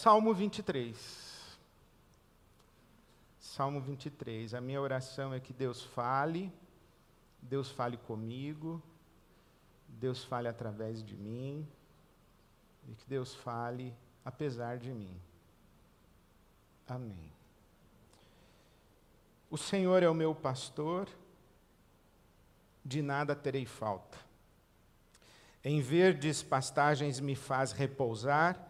Salmo 23. Salmo 23. A minha oração é que Deus fale, Deus fale comigo, Deus fale através de mim, e que Deus fale apesar de mim. Amém. O Senhor é o meu pastor, de nada terei falta. Em verdes pastagens me faz repousar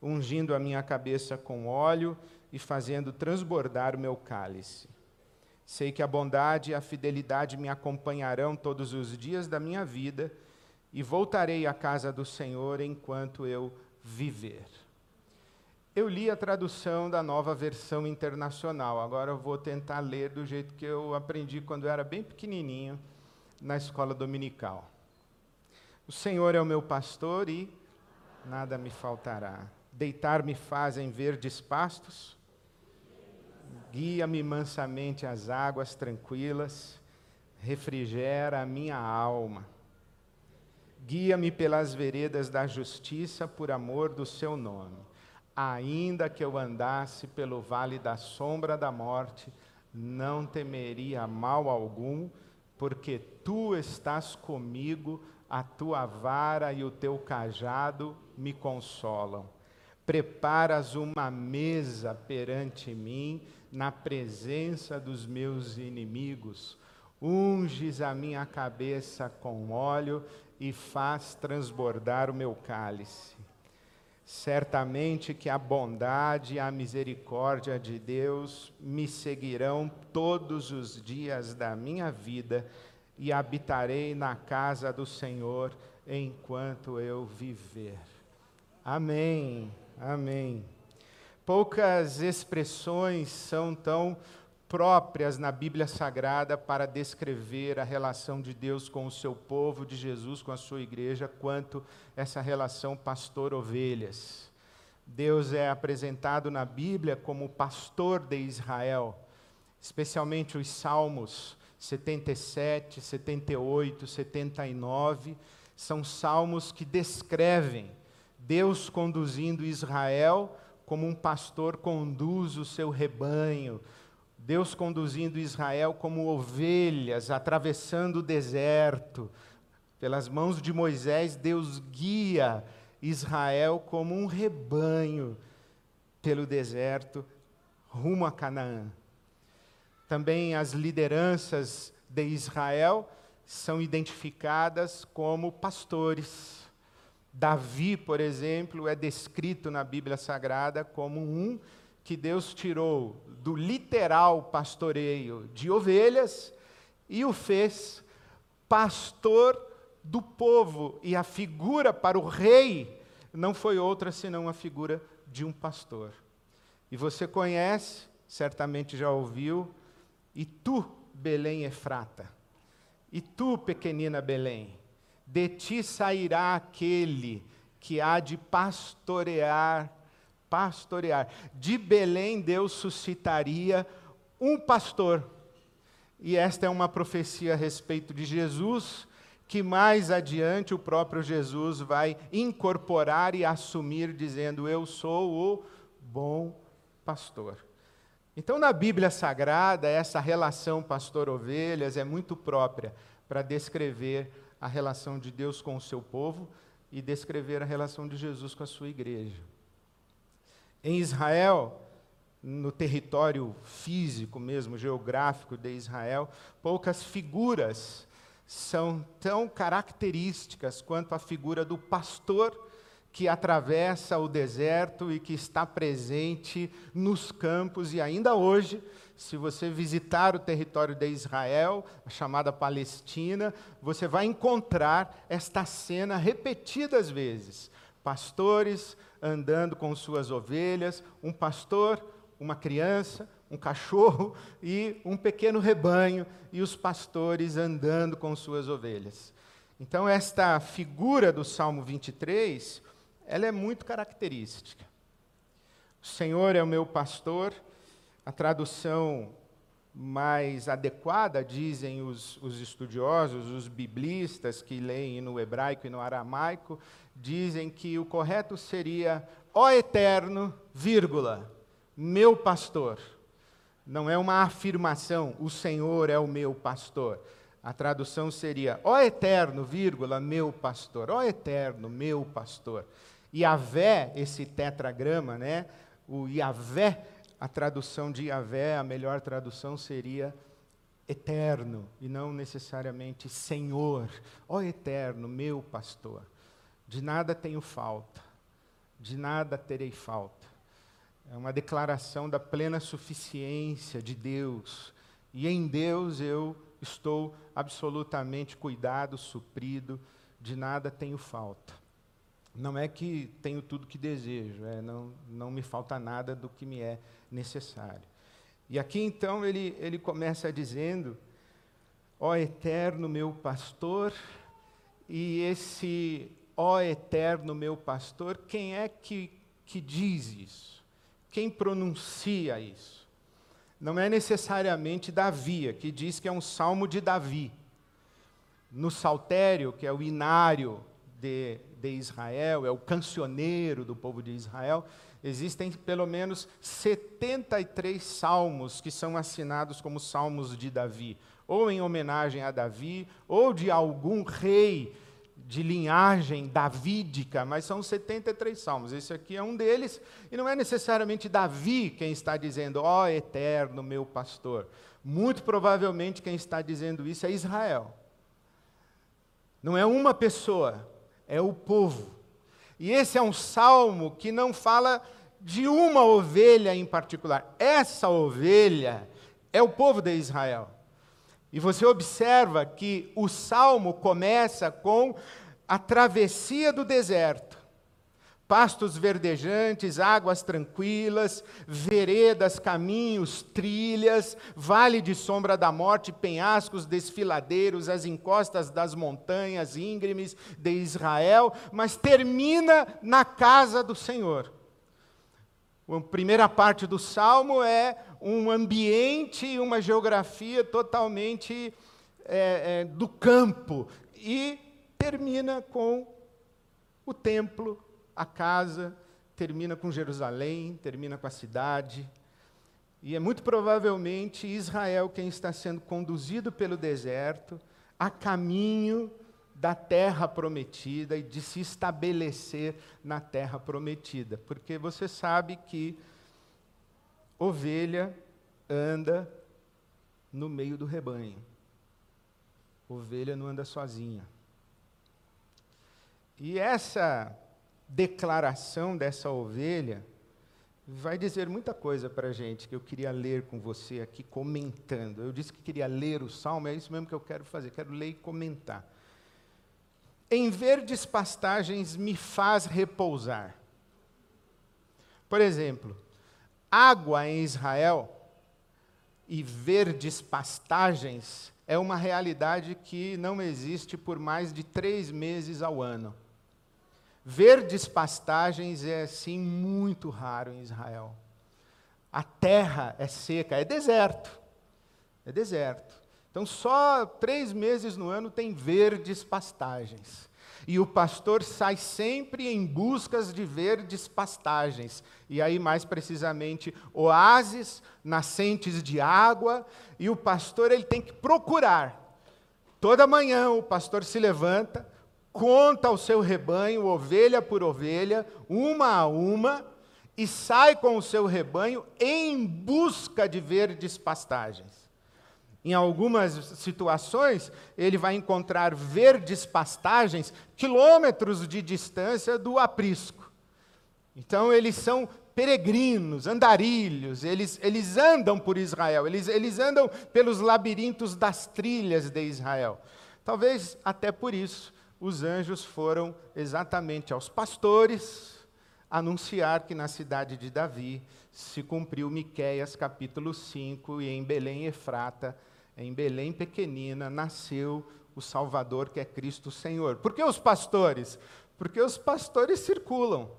ungindo a minha cabeça com óleo e fazendo transbordar o meu cálice. Sei que a bondade e a fidelidade me acompanharão todos os dias da minha vida e voltarei à casa do Senhor enquanto eu viver. Eu li a tradução da nova versão internacional, agora eu vou tentar ler do jeito que eu aprendi quando eu era bem pequenininho na escola dominical. O Senhor é o meu pastor e nada me faltará. Deitar-me faz em verdes pastos, guia-me mansamente às águas tranquilas, refrigera a minha alma. Guia-me pelas veredas da justiça por amor do seu nome. Ainda que eu andasse pelo vale da sombra da morte, não temeria mal algum, porque tu estás comigo, a tua vara e o teu cajado me consolam. Preparas uma mesa perante mim, na presença dos meus inimigos. Unges a minha cabeça com óleo e faz transbordar o meu cálice. Certamente que a bondade e a misericórdia de Deus me seguirão todos os dias da minha vida e habitarei na casa do Senhor enquanto eu viver. Amém. Amém. Poucas expressões são tão próprias na Bíblia Sagrada para descrever a relação de Deus com o seu povo, de Jesus com a sua igreja, quanto essa relação pastor-ovelhas. Deus é apresentado na Bíblia como pastor de Israel, especialmente os Salmos 77, 78, 79, são salmos que descrevem Deus conduzindo Israel como um pastor conduz o seu rebanho, Deus conduzindo Israel como ovelhas, atravessando o deserto. Pelas mãos de Moisés, Deus guia Israel como um rebanho pelo deserto rumo a Canaã. Também as lideranças de Israel são identificadas como pastores. Davi, por exemplo, é descrito na Bíblia Sagrada como um que Deus tirou do literal pastoreio de ovelhas e o fez pastor do povo. E a figura para o rei não foi outra senão a figura de um pastor. E você conhece, certamente já ouviu, e tu, Belém Efrata, e tu, pequenina Belém, de ti sairá aquele que há de pastorear pastorear. De Belém, Deus suscitaria um pastor. E esta é uma profecia a respeito de Jesus, que mais adiante o próprio Jesus vai incorporar e assumir, dizendo: Eu sou o bom pastor. Então, na Bíblia Sagrada, essa relação pastor-ovelhas é muito própria para descrever a relação de Deus com o seu povo e descrever a relação de Jesus com a sua igreja. Em Israel, no território físico mesmo, geográfico de Israel, poucas figuras são tão características quanto a figura do pastor que atravessa o deserto e que está presente nos campos e ainda hoje, se você visitar o território de Israel, a chamada Palestina, você vai encontrar esta cena repetidas vezes. Pastores andando com suas ovelhas, um pastor, uma criança, um cachorro e um pequeno rebanho e os pastores andando com suas ovelhas. Então esta figura do Salmo 23, ela é muito característica. O Senhor é o meu pastor, a tradução mais adequada, dizem os, os, estudiosos, os biblistas que leem no hebraico e no aramaico, dizem que o correto seria ó eterno, vírgula, meu pastor. Não é uma afirmação, o Senhor é o meu pastor. A tradução seria, ó eterno, vírgula, meu pastor. Ó eterno, meu pastor. Yahvé, esse tetragrama, né? O Yahvé a tradução de Yahvé, a melhor tradução seria eterno, e não necessariamente Senhor. Ó eterno, meu pastor, de nada tenho falta, de nada terei falta. É uma declaração da plena suficiência de Deus, e em Deus eu estou absolutamente cuidado, suprido, de nada tenho falta. Não é que tenho tudo que desejo, é, não, não me falta nada do que me é necessário. E aqui então ele, ele começa dizendo: Ó eterno meu pastor, e esse ó eterno meu pastor, quem é que, que diz isso? Quem pronuncia isso? Não é necessariamente Davi, que diz que é um salmo de Davi. No saltério, que é o inário de, de Israel, é o cancioneiro do povo de Israel, existem pelo menos 73 salmos que são assinados como salmos de Davi, ou em homenagem a Davi, ou de algum rei de linhagem davídica, mas são 73 salmos. Esse aqui é um deles, e não é necessariamente Davi quem está dizendo, ó oh, eterno meu pastor. Muito provavelmente quem está dizendo isso é Israel. Não é uma pessoa, é o povo. E esse é um salmo que não fala de uma ovelha em particular. Essa ovelha é o povo de Israel. E você observa que o salmo começa com a travessia do deserto. Pastos verdejantes, águas tranquilas, veredas, caminhos, trilhas, vale de sombra da morte, penhascos, desfiladeiros, as encostas das montanhas íngremes de Israel, mas termina na casa do Senhor. A primeira parte do salmo é um ambiente e uma geografia totalmente é, é, do campo. E termina com o templo, a casa, termina com Jerusalém, termina com a cidade. E é muito provavelmente Israel quem está sendo conduzido pelo deserto a caminho da terra prometida e de se estabelecer na terra prometida. Porque você sabe que ovelha anda no meio do rebanho. Ovelha não anda sozinha. E essa declaração dessa ovelha vai dizer muita coisa para a gente que eu queria ler com você aqui comentando. Eu disse que queria ler o salmo, é isso mesmo que eu quero fazer, quero ler e comentar. Em verdes pastagens me faz repousar. Por exemplo, água em Israel e verdes pastagens é uma realidade que não existe por mais de três meses ao ano. Verdes pastagens é, sim, muito raro em Israel. A terra é seca, é deserto. É deserto. Então, só três meses no ano tem verdes pastagens. E o pastor sai sempre em buscas de verdes pastagens. E aí, mais precisamente, oásis, nascentes de água. E o pastor ele tem que procurar. Toda manhã o pastor se levanta, conta ao seu rebanho, ovelha por ovelha, uma a uma, e sai com o seu rebanho em busca de verdes pastagens. Em algumas situações, ele vai encontrar verdes pastagens quilômetros de distância do aprisco. Então, eles são peregrinos, andarilhos, eles, eles andam por Israel, eles, eles andam pelos labirintos das trilhas de Israel. Talvez até por isso os anjos foram exatamente aos pastores, anunciar que na cidade de Davi se cumpriu Miqueias capítulo 5 e em Belém Efrata, em Belém pequenina, nasceu o Salvador que é Cristo Senhor. Por que os pastores? Porque os pastores circulam,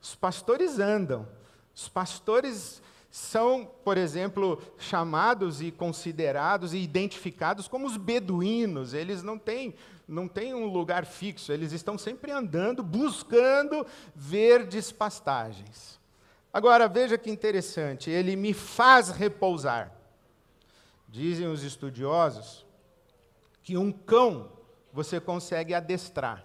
os pastores andam, os pastores são, por exemplo, chamados e considerados e identificados como os beduínos. Eles não têm, não têm um lugar fixo, eles estão sempre andando, buscando verdes pastagens. Agora, veja que interessante, ele me faz repousar. Dizem os estudiosos que um cão você consegue adestrar.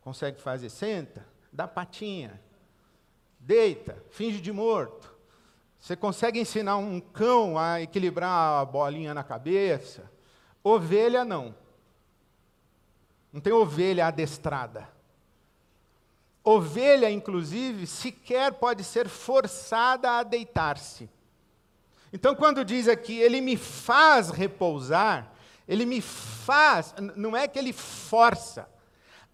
Consegue fazer, senta, dá patinha, deita, finge de morto. Você consegue ensinar um cão a equilibrar a bolinha na cabeça? Ovelha não. Não tem ovelha adestrada. Ovelha, inclusive, sequer pode ser forçada a deitar-se. Então, quando diz aqui, ele me faz repousar, ele me faz, não é que ele força.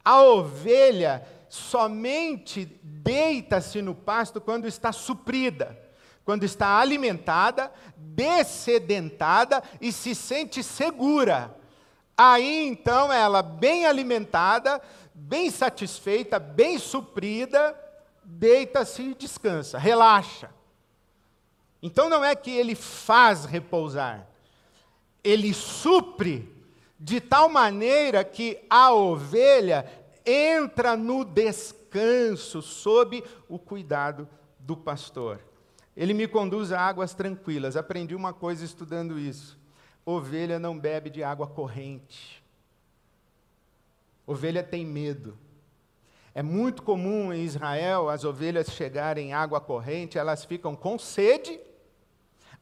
A ovelha somente deita-se no pasto quando está suprida, quando está alimentada, dessedentada e se sente segura. Aí então ela, bem alimentada, bem satisfeita, bem suprida, deita-se e descansa, relaxa. Então não é que ele faz repousar, ele supre de tal maneira que a ovelha entra no descanso sob o cuidado do pastor. Ele me conduz a águas tranquilas. Aprendi uma coisa estudando isso. Ovelha não bebe de água corrente. Ovelha tem medo. É muito comum em Israel as ovelhas chegarem em água corrente, elas ficam com sede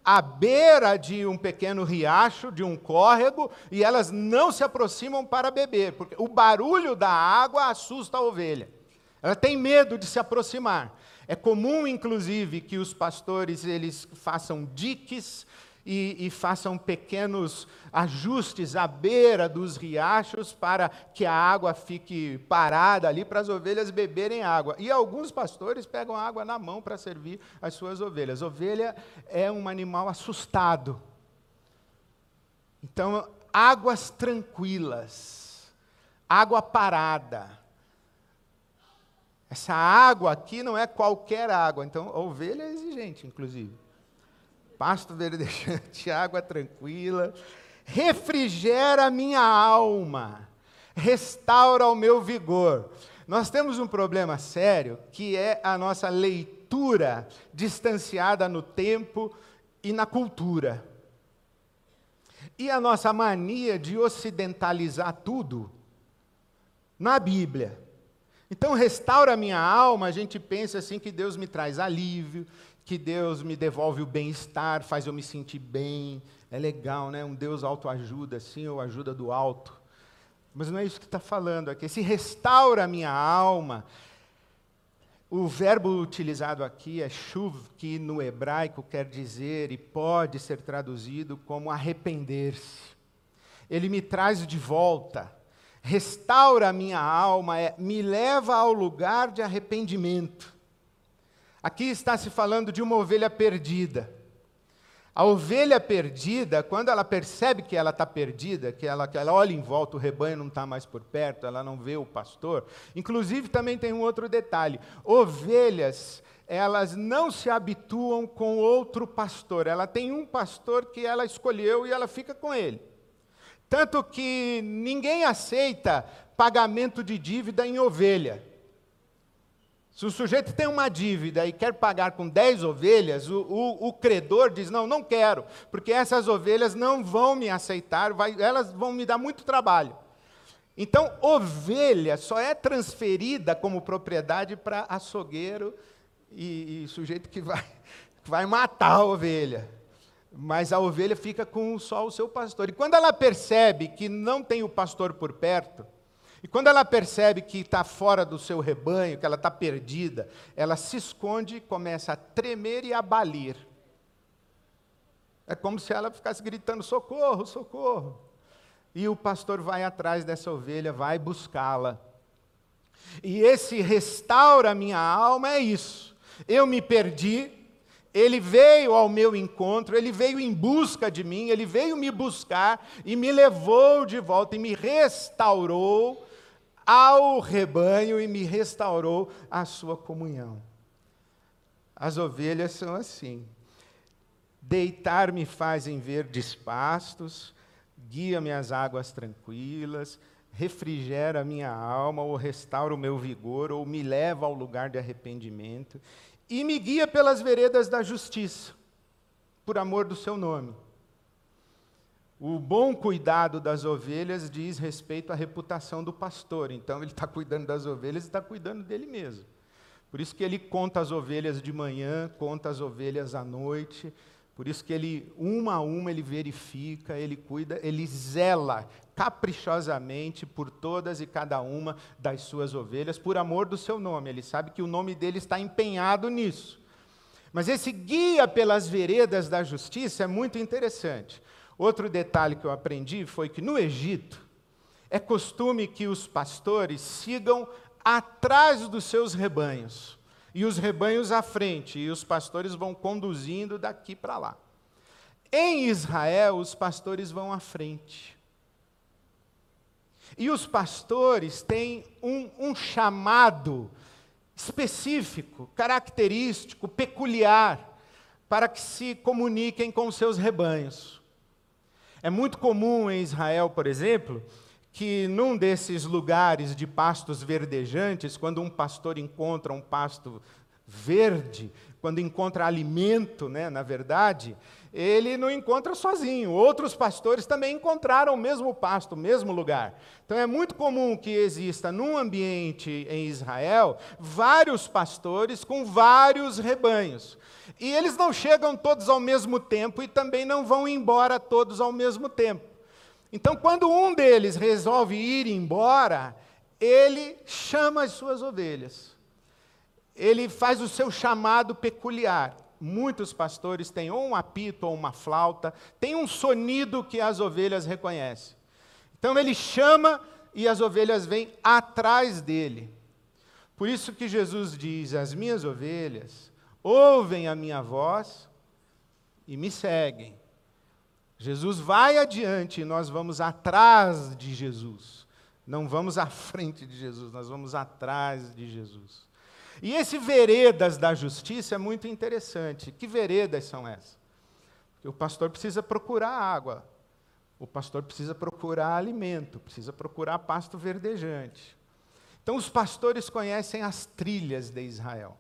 à beira de um pequeno riacho, de um córrego, e elas não se aproximam para beber, porque o barulho da água assusta a ovelha. Ela tem medo de se aproximar. É comum, inclusive, que os pastores eles façam diques e, e, façam pequenos ajustes à beira dos riachos para que a água fique parada ali para as ovelhas beberem água. E alguns pastores pegam água na mão para servir as suas ovelhas. Ovelha é um animal assustado. Então, águas tranquilas, água parada. Essa água aqui não é qualquer água, então a ovelha é exigente, inclusive pasto verdejante, água tranquila, refrigera minha alma, restaura o meu vigor. Nós temos um problema sério que é a nossa leitura distanciada no tempo e na cultura. E a nossa mania de ocidentalizar tudo na Bíblia. Então, restaura minha alma, a gente pensa assim que Deus me traz alívio, que Deus me devolve o bem-estar, faz eu me sentir bem. É legal, né? Um Deus autoajuda, assim, ou ajuda do alto. Mas não é isso que está falando aqui. Se restaura a minha alma. O verbo utilizado aqui é shuv, que no hebraico quer dizer e pode ser traduzido como arrepender-se. Ele me traz de volta, restaura a minha alma, é, me leva ao lugar de arrependimento. Aqui está se falando de uma ovelha perdida. A ovelha perdida, quando ela percebe que ela está perdida, que ela, que ela olha em volta, o rebanho não está mais por perto, ela não vê o pastor. Inclusive, também tem um outro detalhe: ovelhas, elas não se habituam com outro pastor. Ela tem um pastor que ela escolheu e ela fica com ele. Tanto que ninguém aceita pagamento de dívida em ovelha. Se o sujeito tem uma dívida e quer pagar com 10 ovelhas, o, o, o, credor diz: Não, não quero, porque essas ovelhas não vão me aceitar, vai, elas vão me dar muito trabalho. Então, ovelha só é transferida como propriedade para açougueiro e, e, sujeito que vai, vai matar a ovelha. Mas a ovelha fica com só o seu pastor. E quando ela percebe que não tem o pastor por perto, e quando ela percebe que está fora do seu rebanho, que ela está perdida, ela se esconde, começa a tremer e a balir. É como se ela ficasse gritando: socorro, socorro. E o pastor vai atrás dessa ovelha, vai buscá-la. E esse restaura minha alma é isso. Eu me perdi, ele veio ao meu encontro, ele veio em busca de mim, ele veio me buscar e me levou de volta e me restaurou ao rebanho e me restaurou a sua comunhão. As ovelhas são assim. Deitar-me fazem verdes pastos, guia-me às águas tranquilas, refrigera a minha alma, ou restaura o meu vigor, ou me leva ao lugar de arrependimento e me guia pelas veredas da justiça, por amor do seu nome. O bom cuidado das ovelhas diz respeito à reputação do pastor, então ele está cuidando das ovelhas e está cuidando dele mesmo. Por isso que ele conta as ovelhas de manhã, conta as ovelhas à noite, por isso que ele, uma a uma, ele verifica, ele cuida, ele zela caprichosamente por todas e cada uma das suas ovelhas, por amor do seu nome. Ele sabe que o nome dele está empenhado nisso. Mas esse guia pelas veredas da justiça é muito interessante. Outro detalhe que eu aprendi foi que no Egito é costume que os pastores sigam atrás dos seus rebanhos e os rebanhos à frente, e os pastores vão conduzindo daqui para lá. Em Israel, os pastores vão à frente. E os pastores têm um, um chamado específico, característico, peculiar, para que se comuniquem com os seus rebanhos. É muito comum em Israel, por exemplo, que num desses lugares de pastos verdejantes, quando um pastor encontra um pasto verde, quando encontra alimento, né, na verdade, ele não encontra sozinho. Outros pastores também encontraram o mesmo pasto, o mesmo lugar. Então é muito comum que exista num ambiente em Israel vários pastores com vários rebanhos. E eles não chegam todos ao mesmo tempo e também não vão embora todos ao mesmo tempo. Então, quando um deles resolve ir embora, ele chama as suas ovelhas. Ele faz o seu chamado peculiar. Muitos pastores têm ou um apito ou uma flauta, tem um sonido que as ovelhas reconhecem. Então ele chama e as ovelhas vêm atrás dele. Por isso que Jesus diz: As minhas ovelhas ouvem a minha voz e me seguem. Jesus vai adiante e nós vamos atrás de Jesus. Não vamos à frente de Jesus, nós vamos atrás de Jesus. E esse veredas da justiça é muito interessante. Que veredas são essas? Porque o pastor precisa procurar água, o pastor precisa procurar alimento, precisa procurar pasto verdejante. Então, os pastores conhecem as trilhas de Israel.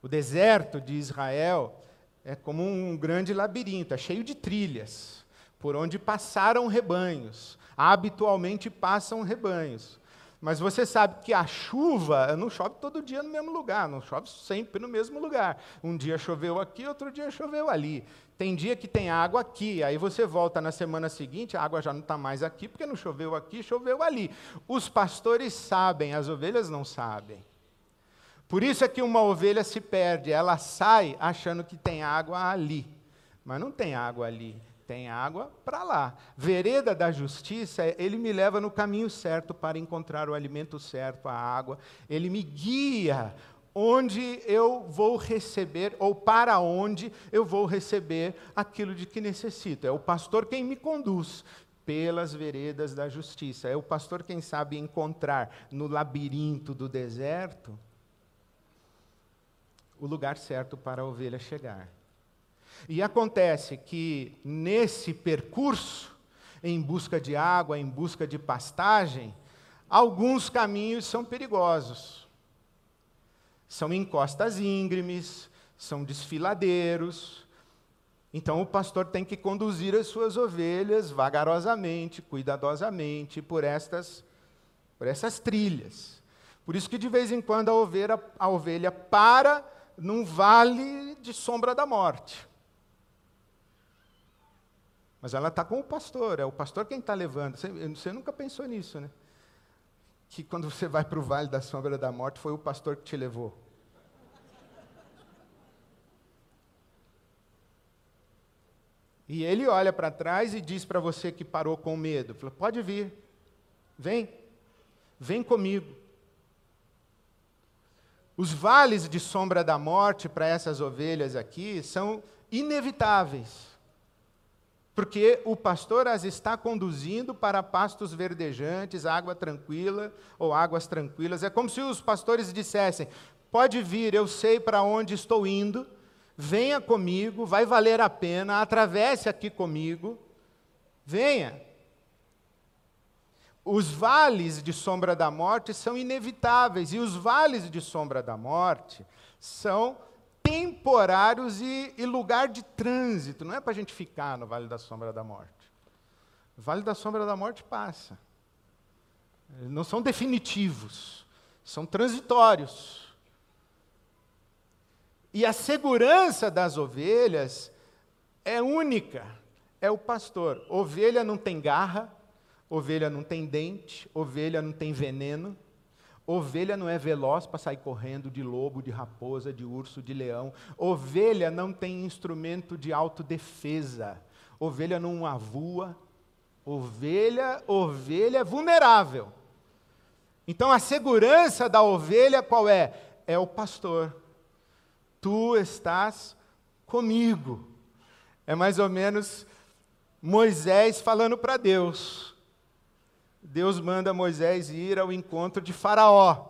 O deserto de Israel é como um grande labirinto, é cheio de trilhas, por onde passaram rebanhos. Habitualmente passam rebanhos. Mas você sabe que a chuva não chove todo dia no mesmo lugar, não chove sempre no mesmo lugar. Um dia choveu aqui, outro dia choveu ali. Tem dia que tem água aqui, aí você volta na semana seguinte, a água já não está mais aqui, porque não choveu aqui, choveu ali. Os pastores sabem, as ovelhas não sabem. Por isso é que uma ovelha se perde, ela sai achando que tem água ali, mas não tem água ali, tem água para lá. Vereda da justiça, ele me leva no caminho certo para encontrar o alimento certo, a água, ele me guia onde eu vou receber, ou para onde eu vou receber aquilo de que necessito. É o pastor quem me conduz pelas veredas da justiça. É o pastor quem sabe encontrar no labirinto do deserto o lugar certo para a ovelha chegar. E acontece que nesse percurso, em busca de água, em busca de pastagem, alguns caminhos são perigosos. São encostas íngremes, são desfiladeiros. Então o pastor tem que conduzir as suas ovelhas vagarosamente, cuidadosamente por estas por essas trilhas. Por isso que de vez em quando a ovelha, a ovelha para num vale de sombra da morte. Mas ela está com o pastor, é o pastor quem está levando. Você, você, nunca pensou nisso, né? Que quando você vai para o vale da sombra da morte, foi o pastor que te levou. E ele olha para trás e diz para você que parou com medo: Pode vir, vem, vem comigo. Os vales de sombra da morte para essas ovelhas aqui são inevitáveis. Porque o pastor as está conduzindo para pastos verdejantes, água tranquila ou águas tranquilas. É como se os pastores dissessem: pode vir, eu sei para onde estou indo, venha comigo, vai valer a pena, atravesse aqui comigo, venha. Os vales de sombra da morte são inevitáveis, e os vales de sombra da morte são temporários e, e lugar de trânsito. Não é para a gente ficar no vale da sombra da morte. O vale da sombra da morte passa. Não são definitivos, são transitórios. E a segurança das ovelhas é única, é o pastor. Ovelha não tem garra, Ovelha não tem dente, ovelha não tem veneno, ovelha não é veloz para sair correndo de lobo, de raposa, de urso, de leão. Ovelha não tem instrumento de autodefesa. Ovelha não avua. Ovelha, ovelha é vulnerável. Então a segurança da ovelha qual é? É o pastor. Tu estás comigo. É mais ou menos Moisés falando para Deus. Deus manda Moisés ir ao encontro de Faraó.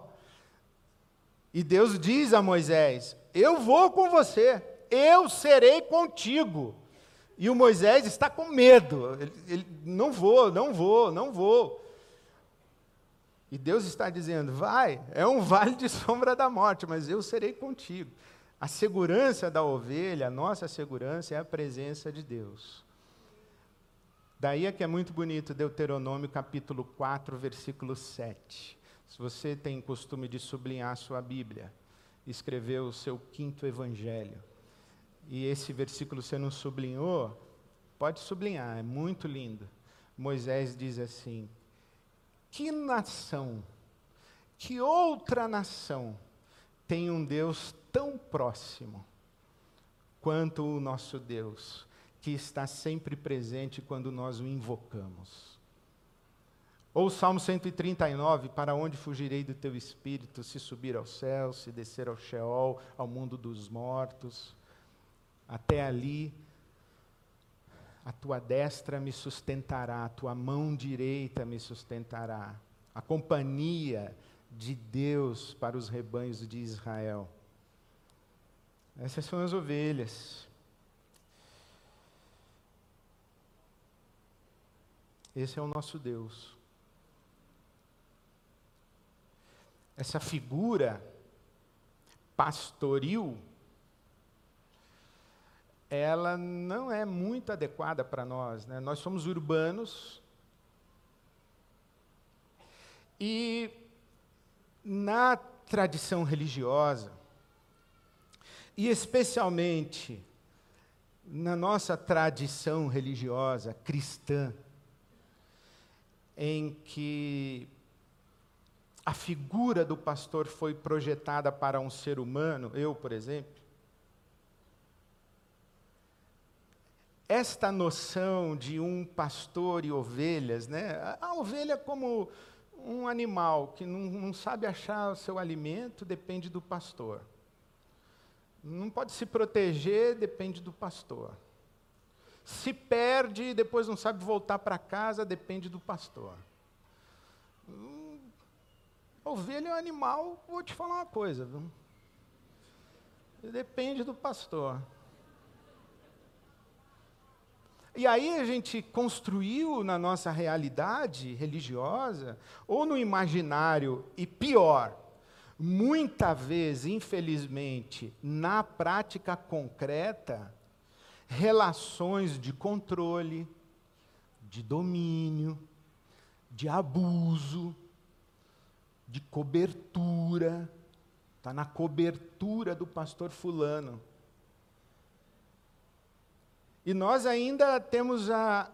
E Deus diz a Moisés: Eu vou com você, eu serei contigo. E o Moisés está com medo. Ele, ele, não vou, não vou, não vou. E Deus está dizendo: Vai, é um vale de sombra da morte, mas eu serei contigo. A segurança da ovelha, a nossa segurança é a presença de Deus. Daí é que é muito bonito Deuteronômio capítulo 4, versículo 7. Se você tem costume de sublinhar sua Bíblia, escreveu o seu quinto evangelho, e esse versículo você não sublinhou, pode sublinhar, é muito lindo. Moisés diz assim: Que nação, que outra nação tem um Deus tão próximo quanto o nosso Deus? Que está sempre presente quando nós o invocamos. Ou o Salmo 139, para onde fugirei do teu espírito, se subir ao céu, se descer ao Sheol, ao mundo dos mortos, até ali a tua destra me sustentará, a tua mão direita me sustentará. A companhia de Deus para os rebanhos de Israel. Essas são as ovelhas. Esse é o nosso Deus. Essa figura pastoril, ela não é muito adequada para nós. Né? Nós somos urbanos e na tradição religiosa, e especialmente na nossa tradição religiosa cristã, em que a figura do pastor foi projetada para um ser humano, eu, por exemplo, esta noção de um pastor e ovelhas, né? a ovelha como um animal que não, não sabe achar o seu alimento, depende do pastor. Não pode se proteger, depende do pastor se perde e depois não sabe voltar para casa, depende do pastor. Hum, ovelha é um animal, vou te falar uma coisa, viu? Depende do pastor. E aí a gente construiu na nossa realidade religiosa, ou no imaginário, e pior, muita vez, infelizmente, na prática concreta, relações de controle, de domínio, de abuso, de cobertura. Está na cobertura do pastor Fulano. E nós ainda temos a,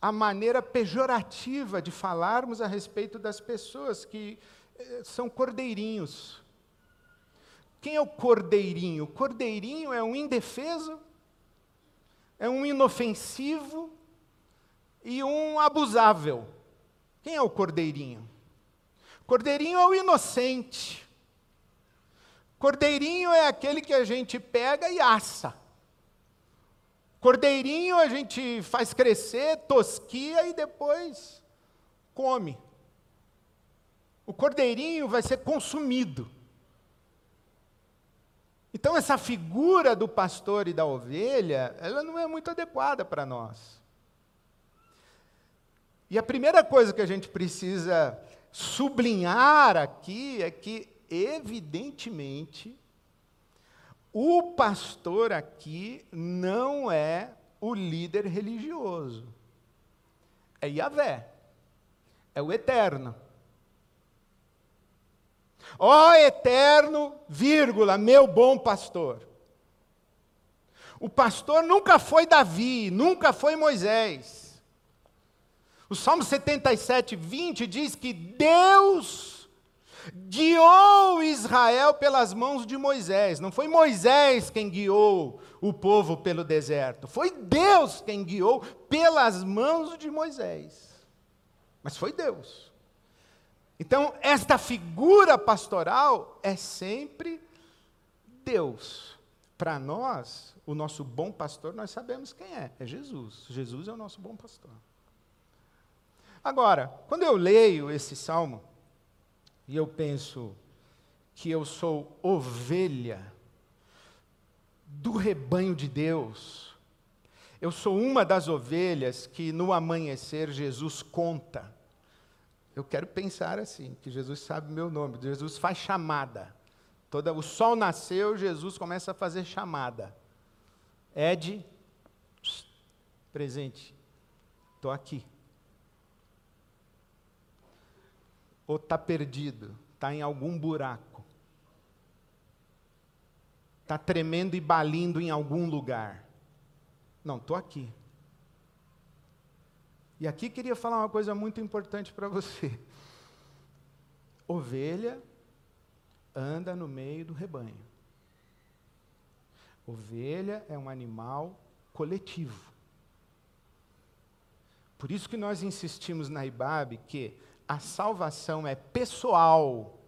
a maneira pejorativa de falarmos a respeito das pessoas que eh, são cordeirinhos. Quem é o cordeirinho? O cordeirinho é um indefeso, é um inofensivo e um abusável. Quem é o cordeirinho? Cordeirinho é o inocente. Cordeirinho é aquele que a gente pega e assa. Cordeirinho a gente faz crescer, tosquia e depois come. O cordeirinho vai ser consumido. Então, essa figura do pastor e da ovelha, ela não é muito adequada para nós. E a primeira coisa que a gente precisa sublinhar aqui é que, evidentemente, o pastor aqui não é o líder religioso. É Yahvé. É o eterno. Ó eterno, vírgula, meu bom pastor. O pastor nunca foi Davi, nunca foi Moisés. O Salmo 77, 20 diz que Deus guiou Israel pelas mãos de Moisés. Não foi Moisés quem guiou o povo pelo deserto, foi Deus quem guiou pelas mãos de Moisés. Mas foi Deus. Então, esta figura pastoral é sempre Deus. Para nós, o nosso bom pastor, nós sabemos quem é: é Jesus. Jesus é o nosso bom pastor. Agora, quando eu leio esse salmo, e eu penso que eu sou ovelha do rebanho de Deus, eu sou uma das ovelhas que no amanhecer Jesus conta eu quero pensar assim, que Jesus sabe meu nome, Jesus faz chamada. Toda, o sol nasceu, Jesus começa a fazer chamada. Ed, presente, estou aqui. Ou está perdido, está em algum buraco. Está tremendo e balindo em algum lugar. Não, estou aqui. E aqui queria falar uma coisa muito importante para você. Ovelha anda no meio do rebanho. Ovelha é um animal coletivo. Por isso que nós insistimos na IBAB que a salvação é pessoal.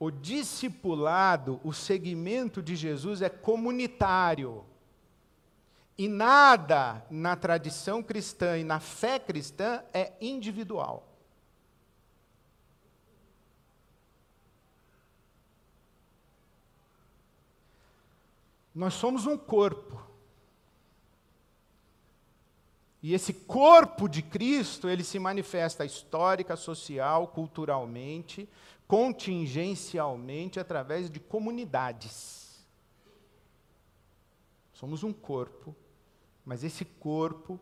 O discipulado, o segmento de Jesus é comunitário. E nada na tradição cristã e na fé cristã é individual. Nós somos um corpo. E esse corpo de Cristo, ele se manifesta histórica, social, culturalmente, contingencialmente, através de comunidades. Somos um corpo mas esse corpo,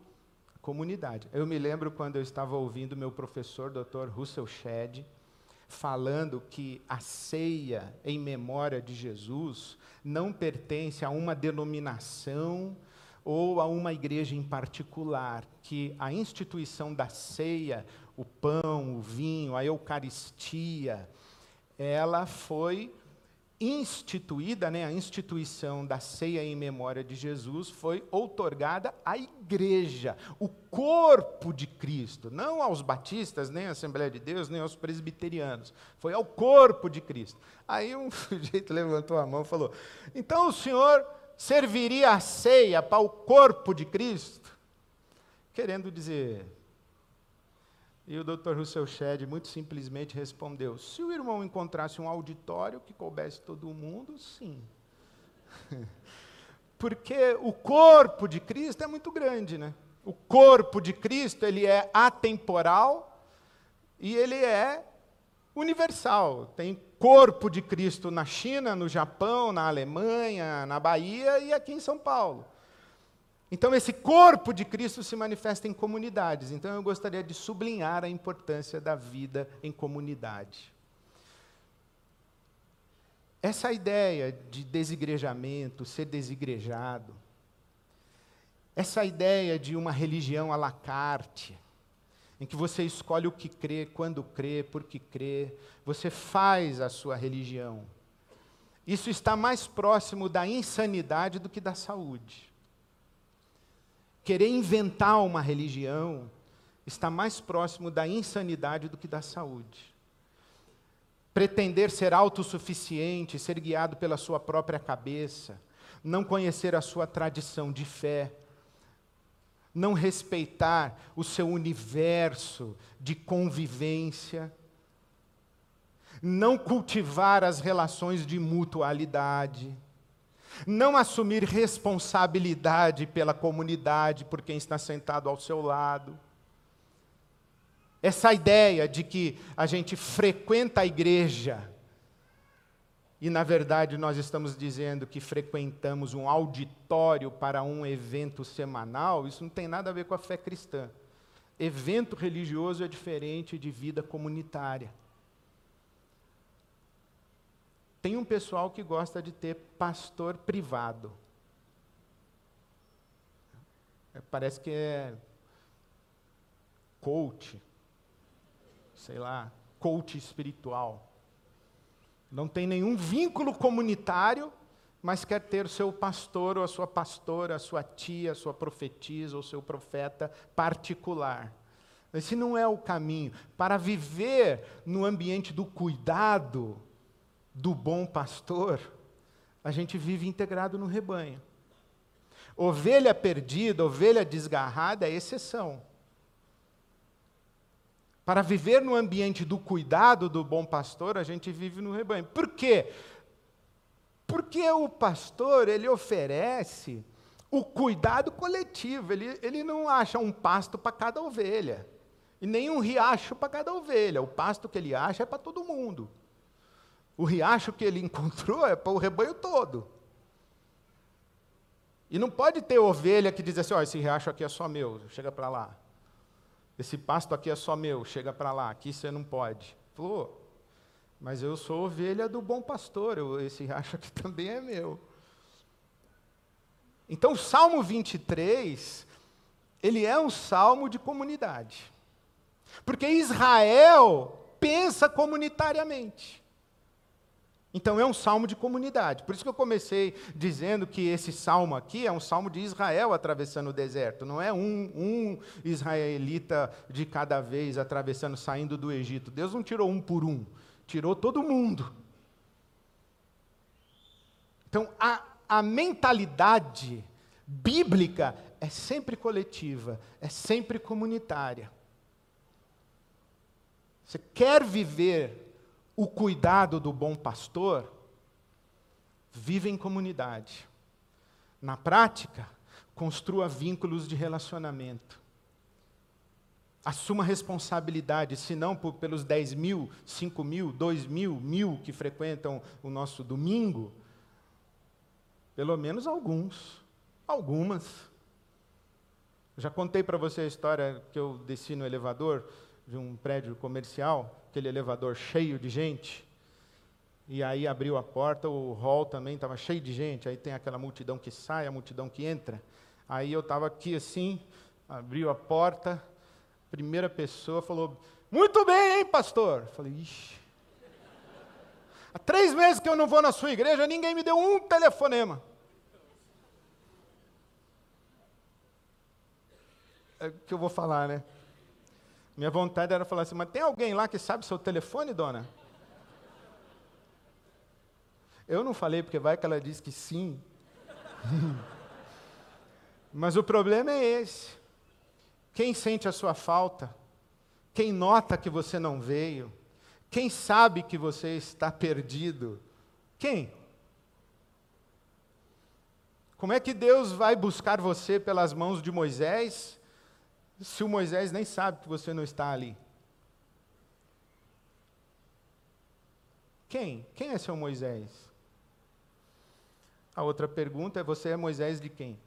comunidade. Eu me lembro quando eu estava ouvindo meu professor, Dr. Russell Shedd, falando que a ceia em memória de Jesus não pertence a uma denominação ou a uma igreja em particular, que a instituição da ceia, o pão, o vinho, a Eucaristia, ela foi instituída, né, a instituição da ceia em memória de Jesus foi outorgada à igreja, o corpo de Cristo, não aos batistas, nem à Assembleia de Deus, nem aos presbiterianos, foi ao corpo de Cristo. Aí um sujeito levantou a mão e falou: então o senhor serviria a ceia para o corpo de Cristo? Querendo dizer, e o Dr. Russell Shedd muito simplesmente respondeu: se o irmão encontrasse um auditório que coubesse todo mundo, sim. Porque o corpo de Cristo é muito grande, né? O corpo de Cristo, ele é atemporal e ele é universal. Tem corpo de Cristo na China, no Japão, na Alemanha, na Bahia e aqui em São Paulo. Então, esse corpo de Cristo se manifesta em comunidades. Então, eu gostaria de sublinhar a importância da vida em comunidade. Essa ideia de desigrejamento, ser desigrejado, essa ideia de uma religião à la carte, em que você escolhe o que crê, quando crê, por que crê, você faz a sua religião. Isso está mais próximo da insanidade do que da saúde querer inventar uma religião está mais próximo da insanidade do que da saúde. pretender ser autossuficiente, ser guiado pela sua própria cabeça, não conhecer a sua tradição de fé, não respeitar o seu universo de convivência, não cultivar as relações de mutualidade, não assumir responsabilidade pela comunidade, por quem está sentado ao seu lado. Essa ideia de que a gente frequenta a igreja e, na verdade, nós estamos dizendo que frequentamos um auditório para um evento semanal, isso não tem nada a ver com a fé cristã. Evento religioso é diferente de vida comunitária. Tem um pessoal que gosta de ter pastor privado. É, parece que é coach, sei lá, coach espiritual. Não tem nenhum vínculo comunitário, mas quer ter o seu pastor ou a sua pastora, a sua tia, a sua profetisa ou seu profeta particular. Esse não é o caminho. Para viver no ambiente do cuidado do bom pastor, a gente vive integrado no rebanho. Ovelha perdida, ovelha desgarrada é exceção. Para viver no ambiente do cuidado do bom pastor, a gente vive no rebanho. Por quê? Porque o pastor, ele oferece o cuidado coletivo, ele, ele não acha um pasto para cada ovelha, e nem um riacho para cada ovelha. O pasto que ele acha é para todo mundo. O riacho que ele encontrou é para o rebanho todo. E não pode ter ovelha que diz assim: oh, esse riacho aqui é só meu, chega para lá. Esse pasto aqui é só meu, chega para lá, aqui você não pode. Falou, mas eu sou ovelha do bom pastor, eu, esse riacho aqui também é meu. Então, o Salmo 23, ele é um salmo de comunidade. Porque Israel pensa comunitariamente. Então é um salmo de comunidade. Por isso que eu comecei dizendo que esse salmo aqui é um salmo de Israel atravessando o deserto. Não é um, um israelita de cada vez atravessando, saindo do Egito. Deus não tirou um por um, tirou todo mundo. Então a, a mentalidade bíblica é sempre coletiva, é sempre comunitária. Você quer viver o cuidado do bom pastor, vive em comunidade. Na prática, construa vínculos de relacionamento. Assuma responsabilidade, se não por, pelos 10 mil, 5 mil, 2 mil, mil que frequentam o nosso domingo, pelo menos alguns, algumas. já contei para você a história que eu desci no elevador de um prédio comercial aquele elevador cheio de gente. E aí abriu a porta, o hall também estava cheio de gente. Aí tem aquela multidão que sai, a multidão que entra. Aí eu estava aqui assim, abriu a porta, primeira pessoa falou: Muito bem, hein, pastor? Eu falei: Ixi. Há três meses que eu não vou na sua igreja, ninguém me deu um telefonema. É o que eu vou falar, né? Minha vontade era falar assim, mas tem alguém lá que sabe seu telefone, dona? Eu não falei porque vai que ela diz que sim. mas o problema é esse. Quem sente a sua falta? Quem nota que você não veio? Quem sabe que você está perdido? Quem? Como é que Deus vai buscar você pelas mãos de Moisés se o Moisés nem sabe que você não está ali? Quem? Quem é seu Moisés? A outra pergunta é: você é Moisés de quem?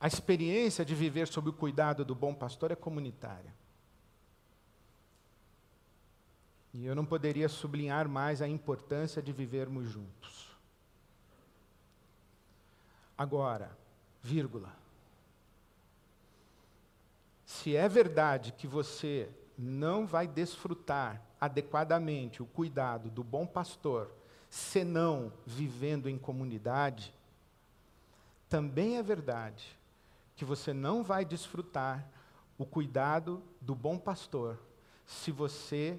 A experiência de viver sob o cuidado do bom pastor é comunitária. E eu não poderia sublinhar mais a importância de vivermos juntos. Agora, vírgula. Se é verdade que você não vai desfrutar adequadamente o cuidado do bom pastor, senão vivendo em comunidade, também é verdade que você não vai desfrutar o cuidado do bom pastor, se você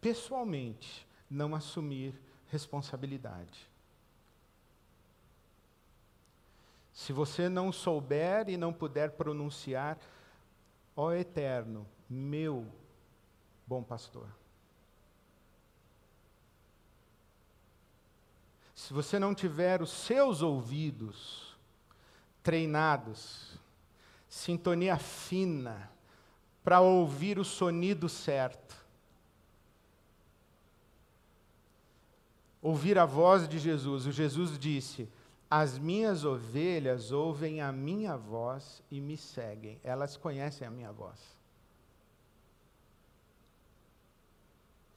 pessoalmente não assumir responsabilidade. Se você não souber e não puder pronunciar, ó Eterno, meu bom pastor. Se você não tiver os seus ouvidos treinados, sintonia fina, para ouvir o sonido certo, ouvir a voz de Jesus. O Jesus disse: As minhas ovelhas ouvem a minha voz e me seguem. Elas conhecem a minha voz.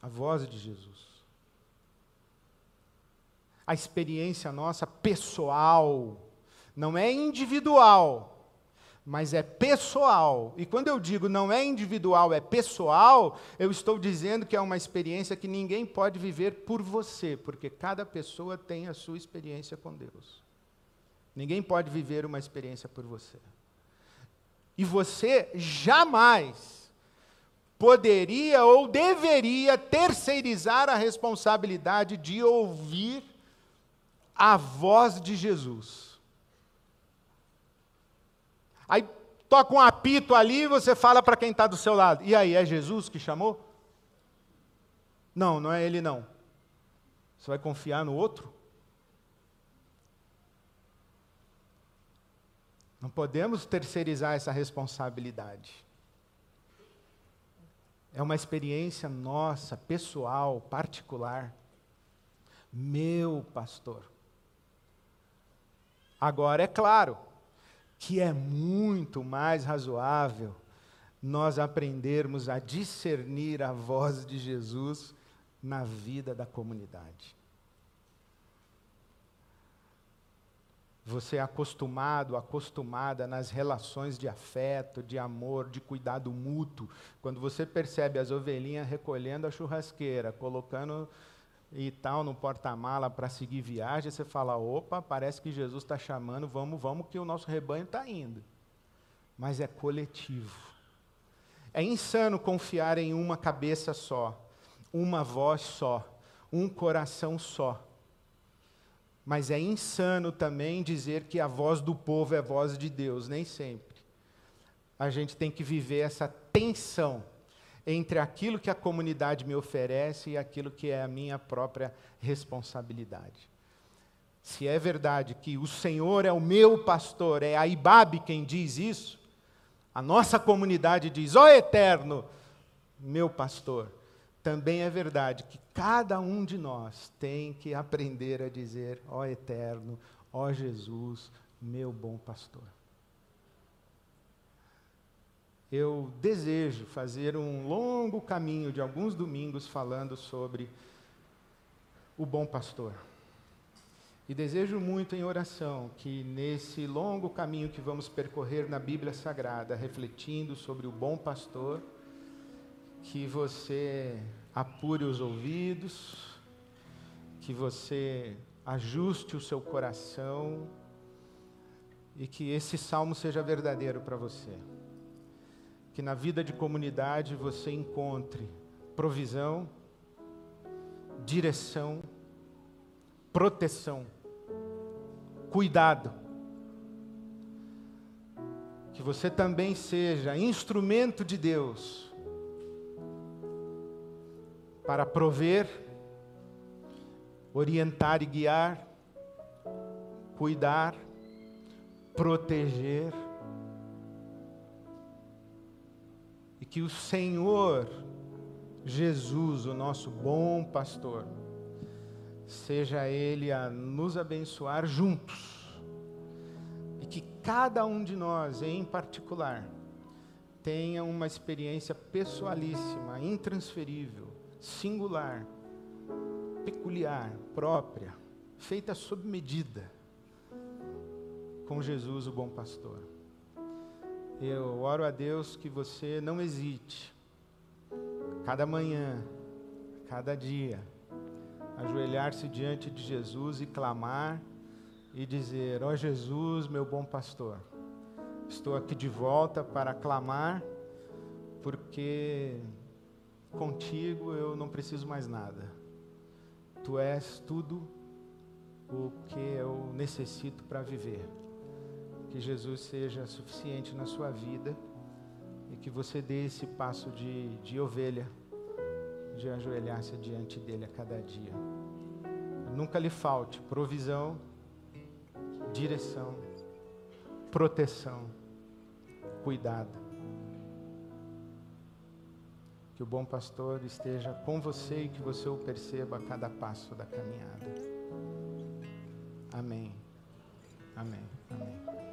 A voz de Jesus. A experiência nossa pessoal, não é individual mas é pessoal. E quando eu digo não é individual, é pessoal, eu estou dizendo que é uma experiência que ninguém pode viver por você, porque cada pessoa tem a sua experiência com Deus. Ninguém pode viver uma experiência por você. E você jamais poderia ou deveria terceirizar a responsabilidade de ouvir a voz de Jesus. Aí toca um apito ali e você fala para quem está do seu lado. E aí, é Jesus que chamou? Não, não é ele não. Você vai confiar no outro? Não podemos terceirizar essa responsabilidade. É uma experiência nossa, pessoal, particular. Meu pastor. Agora, é claro, que é muito mais razoável nós aprendermos a discernir a voz de Jesus na vida da comunidade. Você é acostumado, acostumada nas relações de afeto, de amor, de cuidado mútuo. Quando você percebe as ovelhinhas recolhendo a churrasqueira, colocando e tal no porta-mala para seguir viagem, você fala: opa, parece que Jesus está chamando, vamos, vamos, que o nosso rebanho está indo. Mas é coletivo. É insano confiar em uma cabeça só, uma voz só, um coração só. Mas é insano também dizer que a voz do povo é a voz de Deus, nem sempre. A gente tem que viver essa tensão entre aquilo que a comunidade me oferece e aquilo que é a minha própria responsabilidade. Se é verdade que o Senhor é o meu pastor, é a Ibabe quem diz isso, a nossa comunidade diz: Ó oh, Eterno, meu pastor. Também é verdade que cada um de nós tem que aprender a dizer: Ó oh, Eterno, ó oh, Jesus, meu bom pastor eu desejo fazer um longo caminho de alguns domingos falando sobre o bom pastor. E desejo muito em oração que nesse longo caminho que vamos percorrer na Bíblia Sagrada, refletindo sobre o bom pastor, que você apure os ouvidos, que você ajuste o seu coração e que esse salmo seja verdadeiro para você que na vida de comunidade você encontre provisão, direção, proteção, cuidado. Que você também seja instrumento de Deus para prover, orientar e guiar, cuidar, proteger. E que o Senhor Jesus, o nosso bom pastor, seja Ele a nos abençoar juntos. E que cada um de nós, em particular, tenha uma experiência pessoalíssima, intransferível, singular, peculiar, própria, feita sob medida com Jesus, o bom pastor. Eu oro a Deus que você não hesite, cada manhã, cada dia, ajoelhar-se diante de Jesus e clamar e dizer: Ó oh Jesus, meu bom pastor, estou aqui de volta para clamar, porque contigo eu não preciso mais nada. Tu és tudo o que eu necessito para viver. Que Jesus seja suficiente na sua vida e que você dê esse passo de, de ovelha, de ajoelhar-se diante dele a cada dia. Nunca lhe falte provisão, direção, proteção, cuidado. Que o bom pastor esteja com você e que você o perceba a cada passo da caminhada. Amém. Amém. Amém.